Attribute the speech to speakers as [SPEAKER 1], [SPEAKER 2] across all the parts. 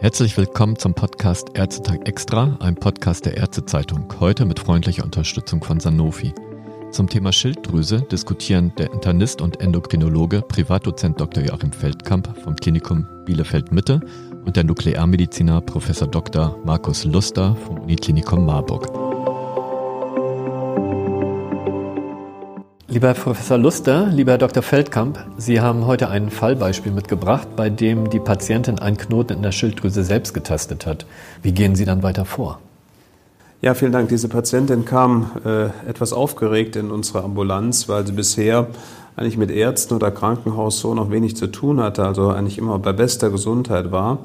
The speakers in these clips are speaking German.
[SPEAKER 1] Herzlich willkommen zum Podcast Ärztetag Extra, einem Podcast der Ärztezeitung. Heute mit freundlicher Unterstützung von Sanofi. Zum Thema Schilddrüse diskutieren der Internist und Endokrinologe Privatdozent Dr. Joachim Feldkamp vom Klinikum Bielefeld Mitte und der Nuklearmediziner Prof. Dr. Markus Luster vom Uniklinikum Marburg. Lieber Herr Professor Luster, lieber Herr Dr. Feldkamp, Sie haben heute ein Fallbeispiel mitgebracht, bei dem die Patientin einen Knoten in der Schilddrüse selbst getastet hat. Wie gehen Sie dann weiter vor?
[SPEAKER 2] Ja, vielen Dank. Diese Patientin kam äh, etwas aufgeregt in unsere Ambulanz, weil sie bisher eigentlich mit Ärzten oder Krankenhaus so noch wenig zu tun hatte, also eigentlich immer bei bester Gesundheit war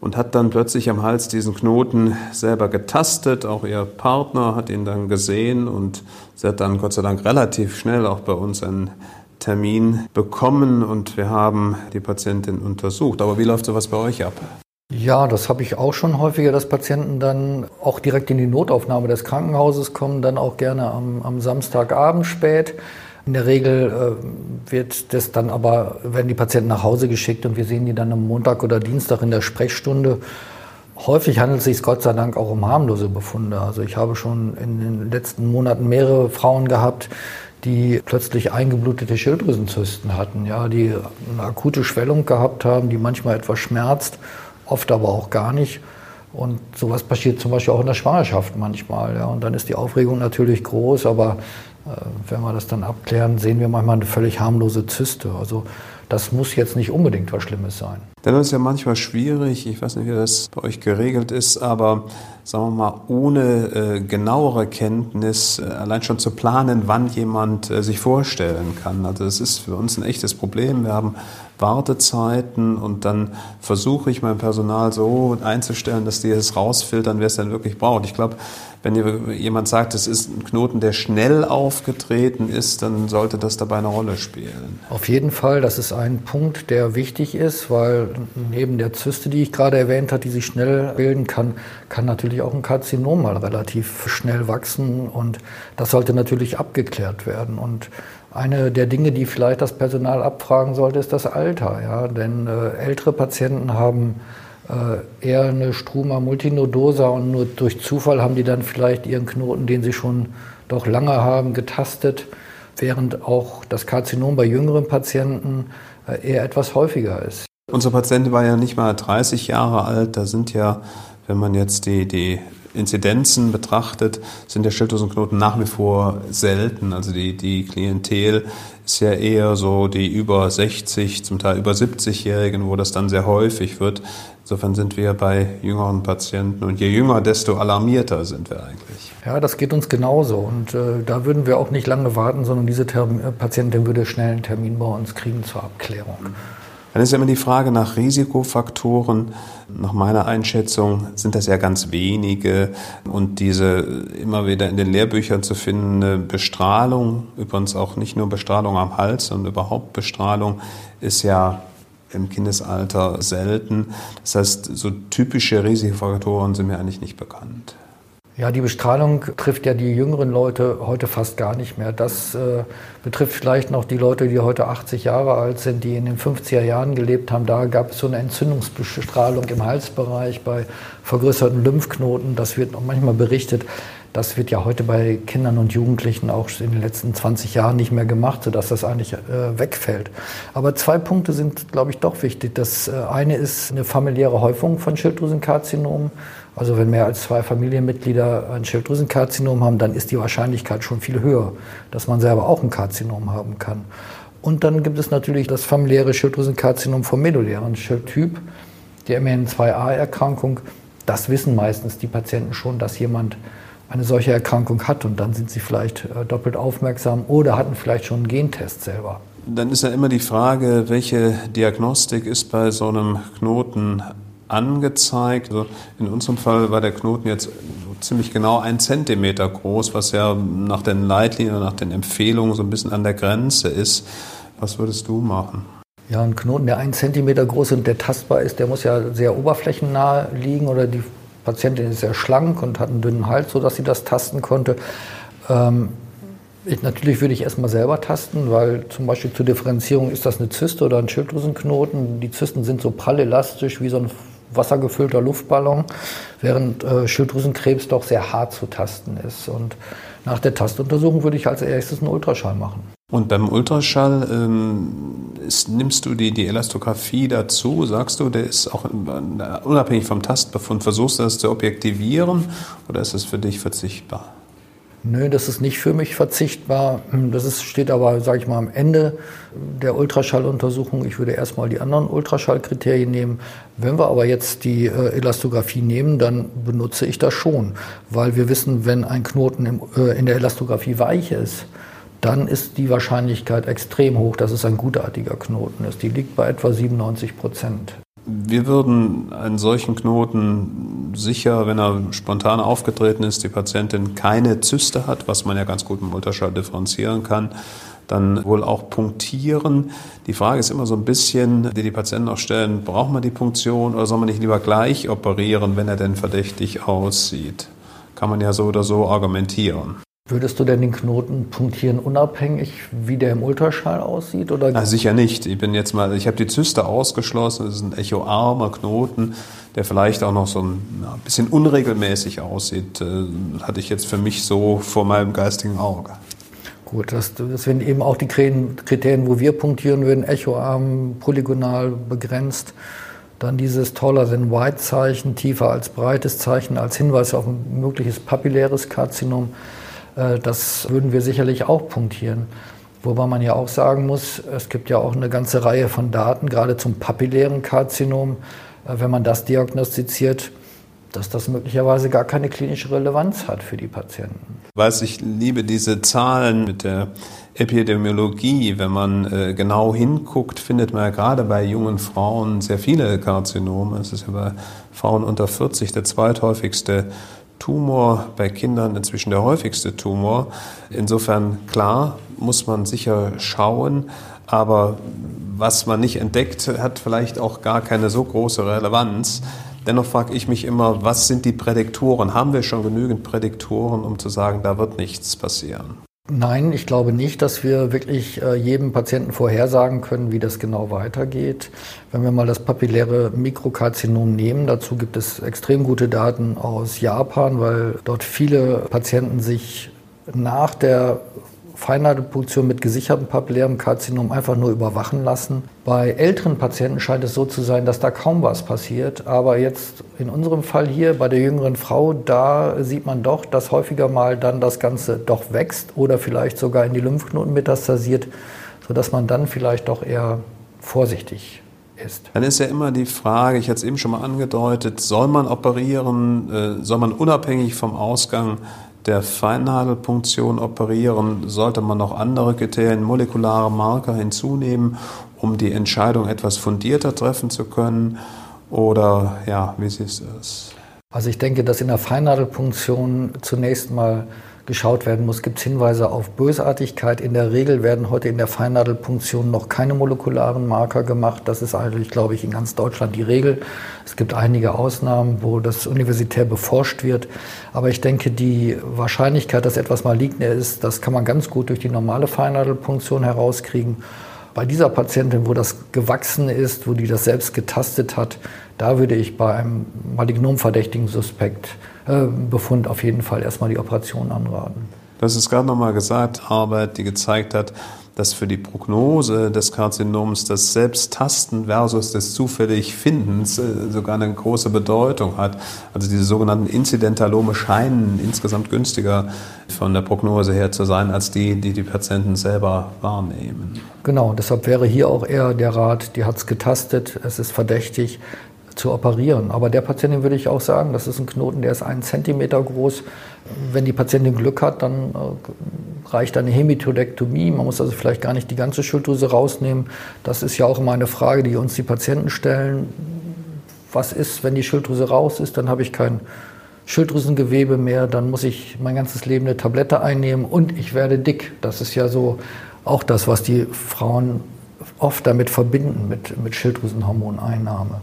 [SPEAKER 2] und hat dann plötzlich am Hals diesen Knoten selber getastet. Auch ihr Partner hat ihn dann gesehen und sie hat dann Gott sei Dank relativ schnell auch bei uns einen Termin bekommen und wir haben die Patientin untersucht. Aber wie läuft sowas bei euch ab?
[SPEAKER 3] Ja, das habe ich auch schon häufiger, dass Patienten dann auch direkt in die Notaufnahme des Krankenhauses kommen, dann auch gerne am, am Samstagabend spät. In der Regel äh, wird das dann aber, werden die Patienten nach Hause geschickt und wir sehen die dann am Montag oder Dienstag in der Sprechstunde. Häufig handelt es sich Gott sei Dank auch um harmlose Befunde. Also ich habe schon in den letzten Monaten mehrere Frauen gehabt, die plötzlich eingeblutete Schilddrüsenzysten hatten, ja, die eine akute Schwellung gehabt haben, die manchmal etwas schmerzt, oft aber auch gar nicht. Und sowas passiert zum Beispiel auch in der Schwangerschaft manchmal. Ja. Und dann ist die Aufregung natürlich groß, aber äh, wenn wir das dann abklären, sehen wir manchmal eine völlig harmlose Zyste. Also das muss jetzt nicht unbedingt was Schlimmes sein.
[SPEAKER 2] Das ist ja manchmal schwierig, ich weiß nicht, wie das bei euch geregelt ist, aber sagen wir mal, ohne äh, genauere Kenntnis äh, allein schon zu planen, wann jemand äh, sich vorstellen kann. Also das ist für uns ein echtes Problem. Wir haben Wartezeiten und dann versuche ich mein Personal so einzustellen, dass die es rausfiltern, wer es dann wirklich braucht. Ich glaube, wenn jemand sagt, es ist ein Knoten, der schnell aufgetreten ist, dann sollte das dabei eine Rolle spielen.
[SPEAKER 3] Auf jeden Fall, das ist ein Punkt, der wichtig ist, weil neben der Zyste, die ich gerade erwähnt habe, die sich schnell bilden kann, kann natürlich auch ein Karzinom mal relativ schnell wachsen und das sollte natürlich abgeklärt werden. Und eine der Dinge, die vielleicht das Personal abfragen sollte, ist das Alter. Ja? Denn äh, ältere Patienten haben äh, eher eine Struma multinodosa und nur durch Zufall haben die dann vielleicht ihren Knoten, den sie schon doch lange haben, getastet, während auch das Karzinom bei jüngeren Patienten äh, eher etwas häufiger ist.
[SPEAKER 2] Unsere Patientin war ja nicht mal 30 Jahre alt. Da sind ja, wenn man jetzt die, die Inzidenzen betrachtet, sind der Schilddrüsenknoten nach wie vor selten. Also die, die Klientel ist ja eher so die über 60, zum Teil über 70-Jährigen, wo das dann sehr häufig wird. Insofern sind wir bei jüngeren Patienten und je jünger, desto alarmierter sind wir eigentlich.
[SPEAKER 3] Ja, das geht uns genauso und äh, da würden wir auch nicht lange warten, sondern diese Term Patientin würde schnell einen Termin bei uns kriegen zur Abklärung. Mhm.
[SPEAKER 2] Dann ist immer die Frage nach Risikofaktoren. Nach meiner Einschätzung sind das ja ganz wenige. Und diese immer wieder in den Lehrbüchern zu findende Bestrahlung, übrigens auch nicht nur Bestrahlung am Hals, sondern überhaupt Bestrahlung, ist ja im Kindesalter selten. Das heißt, so typische Risikofaktoren sind mir eigentlich nicht bekannt.
[SPEAKER 3] Ja, die Bestrahlung trifft ja die jüngeren Leute heute fast gar nicht mehr. Das äh, betrifft vielleicht noch die Leute, die heute 80 Jahre alt sind, die in den 50er Jahren gelebt haben. Da gab es so eine Entzündungsbestrahlung im Halsbereich bei vergrößerten Lymphknoten. Das wird auch manchmal berichtet. Das wird ja heute bei Kindern und Jugendlichen auch in den letzten 20 Jahren nicht mehr gemacht, sodass das eigentlich äh, wegfällt. Aber zwei Punkte sind, glaube ich, doch wichtig. Das äh, eine ist eine familiäre Häufung von Schilddrüsenkarzinomen. Also wenn mehr als zwei Familienmitglieder ein Schilddrüsenkarzinom haben, dann ist die Wahrscheinlichkeit schon viel höher, dass man selber auch ein Karzinom haben kann. Und dann gibt es natürlich das familiäre Schilddrüsenkarzinom vom medullären Schildtyp, die MN2A-Erkrankung. Das wissen meistens die Patienten schon, dass jemand eine solche Erkrankung hat und dann sind sie vielleicht äh, doppelt aufmerksam oder hatten vielleicht schon einen Gentest selber.
[SPEAKER 2] Dann ist ja immer die Frage, welche Diagnostik ist bei so einem Knoten angezeigt. Also in unserem Fall war der Knoten jetzt ziemlich genau ein Zentimeter groß, was ja nach den Leitlinien, nach den Empfehlungen so ein bisschen an der Grenze ist. Was würdest du machen?
[SPEAKER 3] Ja, ein Knoten, der ein Zentimeter groß und der tastbar ist, der muss ja sehr oberflächennah liegen oder die Patientin ist sehr schlank und hat einen dünnen Hals, sodass sie das tasten konnte. Ähm, ich, natürlich würde ich erstmal selber tasten, weil zum Beispiel zur Differenzierung ist das eine Zyste oder ein Schilddrüsenknoten. Die Zysten sind so prall elastisch wie so ein wassergefüllter Luftballon, während äh, Schilddrüsenkrebs doch sehr hart zu tasten ist. Und nach der Tastuntersuchung würde ich als erstes einen Ultraschall machen.
[SPEAKER 2] Und beim Ultraschall ähm, ist, nimmst du die, die Elastographie dazu? Sagst du, der ist auch unabhängig vom Tastbefund, versuchst du das zu objektivieren oder ist es für dich verzichtbar?
[SPEAKER 3] Nö, das ist nicht für mich verzichtbar. Das ist, steht aber, sage ich mal, am Ende der Ultraschalluntersuchung. Ich würde erstmal die anderen Ultraschallkriterien nehmen. Wenn wir aber jetzt die äh, Elastographie nehmen, dann benutze ich das schon, weil wir wissen, wenn ein Knoten im, äh, in der Elastographie weich ist, dann ist die Wahrscheinlichkeit extrem hoch, dass es ein gutartiger Knoten ist. Die liegt bei etwa 97 Prozent.
[SPEAKER 2] Wir würden einen solchen Knoten sicher, wenn er spontan aufgetreten ist, die Patientin keine Zyste hat, was man ja ganz gut im Ultraschall differenzieren kann, dann wohl auch punktieren. Die Frage ist immer so ein bisschen, die die Patienten auch stellen, braucht man die Punktion oder soll man nicht lieber gleich operieren, wenn er denn verdächtig aussieht? Kann man ja so oder so argumentieren.
[SPEAKER 3] Würdest du denn den Knoten punktieren, unabhängig, wie der im Ultraschall aussieht? Oder?
[SPEAKER 2] Na, sicher nicht. Ich bin jetzt mal, ich habe die Zyste ausgeschlossen. Das ist ein echoarmer Knoten, der vielleicht auch noch so ein ja, bisschen unregelmäßig aussieht. Äh, hatte ich jetzt für mich so vor meinem geistigen Auge.
[SPEAKER 3] Gut, das, das sind eben auch die Kriterien, wo wir punktieren würden: echoarm, polygonal begrenzt. Dann dieses taller than white Zeichen, tiefer als breites Zeichen als Hinweis auf ein mögliches papilläres Karzinom. Äh, das würden wir sicherlich auch punktieren. Wobei man ja auch sagen muss, es gibt ja auch eine ganze Reihe von Daten, gerade zum papillären Karzinom, äh, wenn man das diagnostiziert, dass das möglicherweise gar keine klinische Relevanz hat für die Patienten.
[SPEAKER 2] Weiß ich liebe diese Zahlen mit der Epidemiologie. Wenn man äh, genau hinguckt, findet man ja gerade bei jungen Frauen sehr viele Karzinome. Es ist ja bei Frauen unter 40 der zweithäufigste Tumor bei Kindern inzwischen der häufigste Tumor. Insofern klar muss man sicher schauen, aber was man nicht entdeckt, hat vielleicht auch gar keine so große Relevanz. Dennoch frage ich mich immer, was sind die Prädiktoren? Haben wir schon genügend Prädiktoren, um zu sagen, da wird nichts passieren?
[SPEAKER 3] Nein, ich glaube nicht, dass wir wirklich äh, jedem Patienten vorhersagen können, wie das genau weitergeht. Wenn wir mal das papilläre Mikrokarzinom nehmen, dazu gibt es extrem gute Daten aus Japan, weil dort viele Patienten sich nach der Feinnadelpunktion mit gesichertem papillärem Karzinom einfach nur überwachen lassen. Bei älteren Patienten scheint es so zu sein, dass da kaum was passiert. Aber jetzt in unserem Fall hier bei der jüngeren Frau, da sieht man doch, dass häufiger mal dann das Ganze doch wächst oder vielleicht sogar in die Lymphknoten metastasiert, sodass man dann vielleicht doch eher vorsichtig ist.
[SPEAKER 2] Dann ist ja immer die Frage, ich hatte es eben schon mal angedeutet, soll man operieren, äh, soll man unabhängig vom Ausgang der Feinnadelpunktion operieren, sollte man noch andere Kriterien, molekulare Marker hinzunehmen, um die Entscheidung etwas fundierter treffen zu können? Oder ja, wie siehst du es?
[SPEAKER 3] Also ich denke, dass in der Feinnadelpunktion zunächst mal geschaut werden muss, gibt es Hinweise auf Bösartigkeit. In der Regel werden heute in der Feinnadelpunktion noch keine molekularen Marker gemacht. Das ist eigentlich, glaube ich, in ganz Deutschland die Regel. Es gibt einige Ausnahmen, wo das universitär beforscht wird. Aber ich denke, die Wahrscheinlichkeit, dass etwas malign ist, das kann man ganz gut durch die normale Feinnadelpunktion herauskriegen. Bei dieser Patientin, wo das gewachsen ist, wo die das selbst getastet hat, da würde ich bei einem malignomverdächtigen Suspekt Befund auf jeden Fall erstmal die Operation anraten.
[SPEAKER 2] Du hast es gerade nochmal gesagt, Arbeit, die gezeigt hat, dass für die Prognose des Karzinoms das Selbsttasten versus des zufällig Findens äh, sogar eine große Bedeutung hat. Also diese sogenannten Inzidentalome scheinen insgesamt günstiger von der Prognose her zu sein, als die, die die Patienten selber wahrnehmen.
[SPEAKER 3] Genau, deshalb wäre hier auch eher der Rat, die hat es getastet, es ist verdächtig, zu operieren. Aber der Patientin würde ich auch sagen, das ist ein Knoten, der ist einen Zentimeter groß. Wenn die Patientin Glück hat, dann äh, reicht eine Hemitodektomie. Man muss also vielleicht gar nicht die ganze Schilddrüse rausnehmen. Das ist ja auch immer eine Frage, die uns die Patienten stellen. Was ist, wenn die Schilddrüse raus ist? Dann habe ich kein Schilddrüsengewebe mehr. Dann muss ich mein ganzes Leben eine Tablette einnehmen und ich werde dick. Das ist ja so auch das, was die Frauen oft damit verbinden, mit, mit Schilddrüsenhormoneinnahme.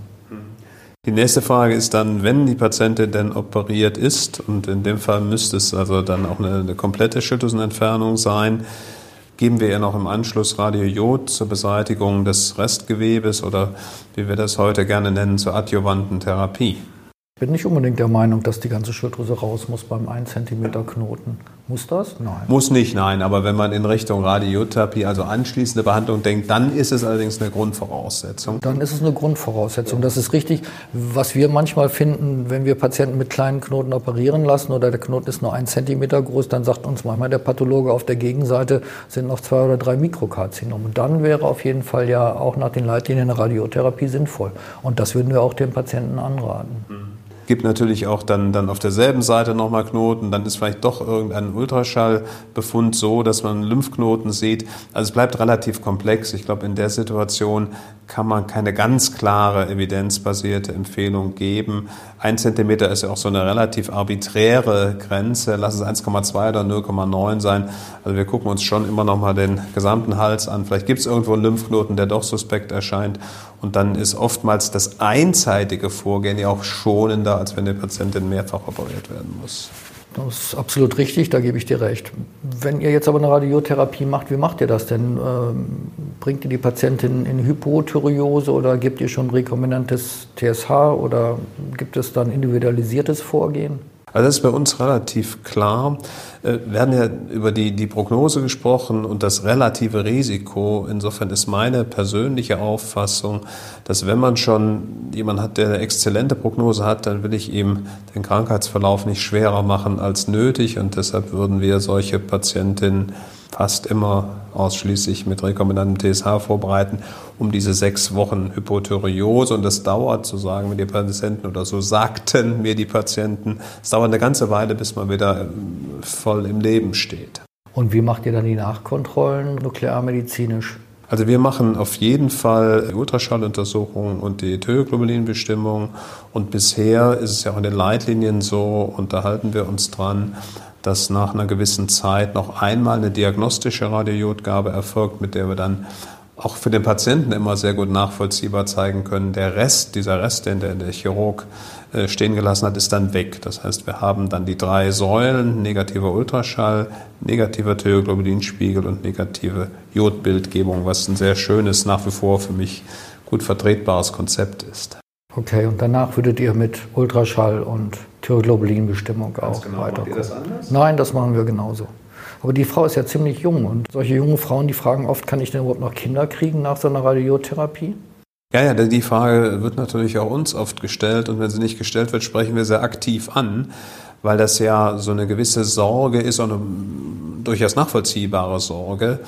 [SPEAKER 2] Die nächste Frage ist dann, wenn die Patientin denn operiert ist, und in dem Fall müsste es also dann auch eine, eine komplette Schilddrüsenentfernung sein, geben wir ihr noch im Anschluss Radiojod zur Beseitigung des Restgewebes oder wie wir das heute gerne nennen, zur adjuvanten Therapie.
[SPEAKER 3] Ich bin nicht unbedingt der Meinung, dass die ganze Schilddrüse raus muss beim 1 cm Knoten. Muss das?
[SPEAKER 2] Nein. Muss nicht, nein. Aber wenn man in Richtung Radiotherapie, also anschließende Behandlung denkt, dann ist es allerdings eine Grundvoraussetzung.
[SPEAKER 3] Dann ist es eine Grundvoraussetzung. Das ist richtig. Was wir manchmal finden, wenn wir Patienten mit kleinen Knoten operieren lassen oder der Knoten ist nur 1 cm groß, dann sagt uns manchmal der Pathologe auf der Gegenseite sind noch zwei oder drei Mikrokarzinome. Und dann wäre auf jeden Fall ja auch nach den Leitlinien eine Radiotherapie sinnvoll. Und das würden wir auch den Patienten anraten.
[SPEAKER 2] Mhm gibt natürlich auch dann, dann auf derselben Seite nochmal Knoten, dann ist vielleicht doch irgendein Ultraschallbefund so, dass man Lymphknoten sieht. Also es bleibt relativ komplex. Ich glaube, in der Situation kann man keine ganz klare evidenzbasierte Empfehlung geben. Ein Zentimeter ist ja auch so eine relativ arbiträre Grenze. Lass es 1,2 oder 0,9 sein. Also wir gucken uns schon immer noch mal den gesamten Hals an. Vielleicht gibt es irgendwo einen Lymphknoten, der doch suspekt erscheint. Und dann ist oftmals das einseitige Vorgehen ja auch schonender, als wenn die Patientin mehrfach operiert werden muss.
[SPEAKER 3] Das ist absolut richtig, da gebe ich dir recht. Wenn ihr jetzt aber eine Radiotherapie macht, wie macht ihr das denn? Ähm, bringt ihr die Patientin in Hypothyreose oder gebt ihr schon rekombinantes TSH oder gibt es dann individualisiertes Vorgehen?
[SPEAKER 2] Also das ist bei uns relativ klar. Äh, wir werden ja über die, die Prognose gesprochen und das relative Risiko. Insofern ist meine persönliche Auffassung, dass wenn man schon jemanden hat, der eine exzellente Prognose hat, dann will ich ihm den Krankheitsverlauf nicht schwerer machen als nötig und deshalb würden wir solche Patientinnen fast immer ausschließlich mit rekombinantem TSH vorbereiten, um diese sechs Wochen Hypothyreose. Und das dauert, so sagen mir die Patienten oder so sagten mir die Patienten, es dauert eine ganze Weile, bis man wieder ähm, voll im Leben steht.
[SPEAKER 3] Und wie macht ihr dann die Nachkontrollen nuklearmedizinisch?
[SPEAKER 2] Also wir machen auf jeden Fall Ultraschalluntersuchungen und die Thyroglobulinbestimmung. Und bisher ist es ja auch in den Leitlinien so, und da halten wir uns dran, dass nach einer gewissen Zeit noch einmal eine diagnostische Radiojodgabe erfolgt, mit der wir dann auch für den Patienten immer sehr gut nachvollziehbar zeigen können, der Rest, dieser Rest, den der, der Chirurg äh, stehen gelassen hat, ist dann weg. Das heißt, wir haben dann die drei Säulen, negativer Ultraschall, negativer Thyroglobulinspiegel und negative Jodbildgebung, was ein sehr schönes, nach wie vor für mich gut vertretbares Konzept ist.
[SPEAKER 3] Okay, und danach würdet ihr mit Ultraschall und Thyroglobulinbestimmung auch
[SPEAKER 2] genau. weiterkommen. Macht ihr das anders?
[SPEAKER 3] Nein, das machen wir genauso. Aber die Frau ist ja ziemlich jung und solche jungen Frauen, die fragen oft, kann ich denn überhaupt noch Kinder kriegen nach so einer Radiotherapie?
[SPEAKER 2] Ja, ja, die Frage wird natürlich auch uns oft gestellt und wenn sie nicht gestellt wird, sprechen wir sehr aktiv an, weil das ja so eine gewisse Sorge ist, und eine durchaus nachvollziehbare Sorge,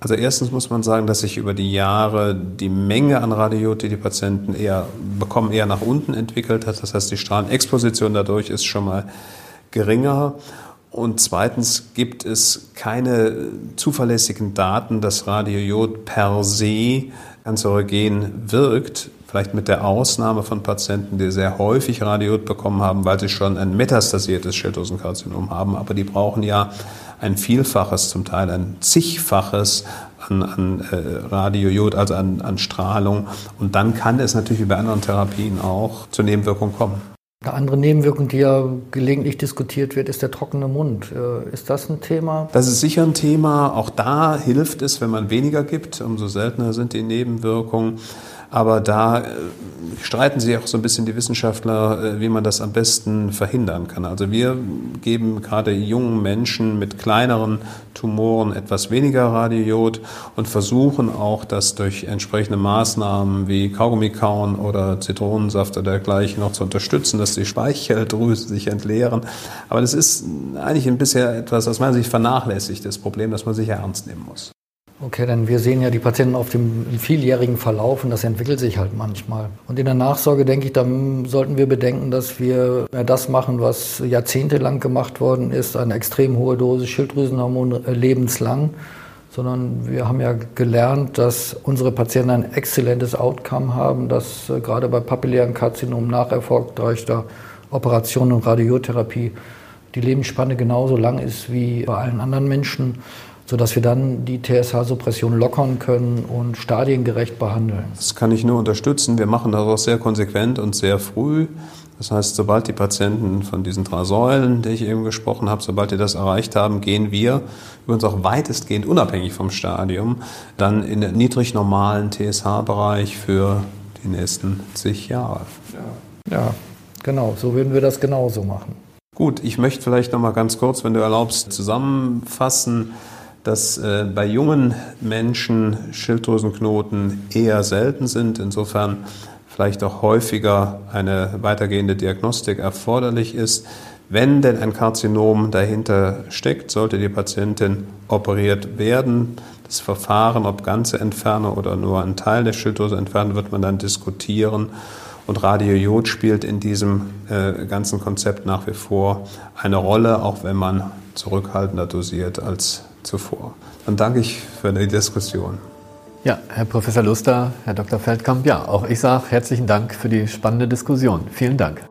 [SPEAKER 2] also erstens muss man sagen, dass sich über die Jahre die Menge an Radiot, die die Patienten eher bekommen, eher nach unten entwickelt hat. Das heißt, die Strahlenexposition dadurch ist schon mal geringer. Und zweitens gibt es keine zuverlässigen Daten, dass Radiojod per se kanzerogen wirkt. Vielleicht mit der Ausnahme von Patienten, die sehr häufig Radiot bekommen haben, weil sie schon ein metastasiertes Schilddrüsenkarzinom haben. Aber die brauchen ja ein Vielfaches, zum Teil ein zigfaches an, an äh, Radiojod, also an, an Strahlung. Und dann kann es natürlich wie bei anderen Therapien auch zur Nebenwirkung kommen.
[SPEAKER 3] Eine andere Nebenwirkung, die ja gelegentlich diskutiert wird, ist der trockene Mund. Äh, ist das ein Thema?
[SPEAKER 2] Das ist sicher ein Thema. Auch da hilft es, wenn man weniger gibt. Umso seltener sind die Nebenwirkungen. Aber da äh, streiten sich auch so ein bisschen die Wissenschaftler, äh, wie man das am besten verhindern kann. Also wir geben gerade jungen Menschen mit kleineren Tumoren etwas weniger Radiojod und versuchen auch, das durch entsprechende Maßnahmen wie Kaugummi kauen oder Zitronensaft oder dergleichen noch zu unterstützen, dass die Speicheldrüsen sich entleeren. Aber das ist eigentlich ein bisher etwas aus meiner Sicht vernachlässigtes Problem, das man sich ernst nehmen muss.
[SPEAKER 3] Okay, denn wir sehen ja die Patienten auf dem vieljährigen Verlauf und das entwickelt sich halt manchmal. Und in der Nachsorge denke ich, da sollten wir bedenken, dass wir das machen, was jahrzehntelang gemacht worden ist, eine extrem hohe Dosis Schilddrüsenhormon äh, lebenslang, sondern wir haben ja gelernt, dass unsere Patienten ein exzellentes Outcome haben, dass äh, gerade bei papillären Karzinom nach erfolgreicher Operation und Radiotherapie die Lebensspanne genauso lang ist wie bei allen anderen Menschen. Sodass wir dann die TSH-Suppression lockern können und stadiengerecht behandeln.
[SPEAKER 2] Das kann ich nur unterstützen. Wir machen das auch sehr konsequent und sehr früh. Das heißt, sobald die Patienten von diesen drei Säulen, die ich eben gesprochen habe, sobald die das erreicht haben, gehen wir übrigens auch weitestgehend unabhängig vom Stadium dann in den niedrig normalen TSH-Bereich für die nächsten zig Jahre.
[SPEAKER 3] Ja. ja, genau. So würden wir das genauso machen.
[SPEAKER 2] Gut, ich möchte vielleicht noch mal ganz kurz, wenn du erlaubst, zusammenfassen, dass äh, bei jungen Menschen Schilddrüsenknoten eher selten sind. Insofern vielleicht auch häufiger eine weitergehende Diagnostik erforderlich ist. Wenn denn ein Karzinom dahinter steckt, sollte die Patientin operiert werden. Das Verfahren, ob ganze Entfernung oder nur ein Teil der Schilddrüse entfernen, wird man dann diskutieren. Und Radiojod spielt in diesem äh, ganzen Konzept nach wie vor eine Rolle, auch wenn man zurückhaltender dosiert als zuvor. Dann danke ich für die Diskussion.
[SPEAKER 1] Ja, Herr Professor Luster, Herr Dr. Feldkamp, ja, auch ich sage herzlichen Dank für die spannende Diskussion. Vielen Dank.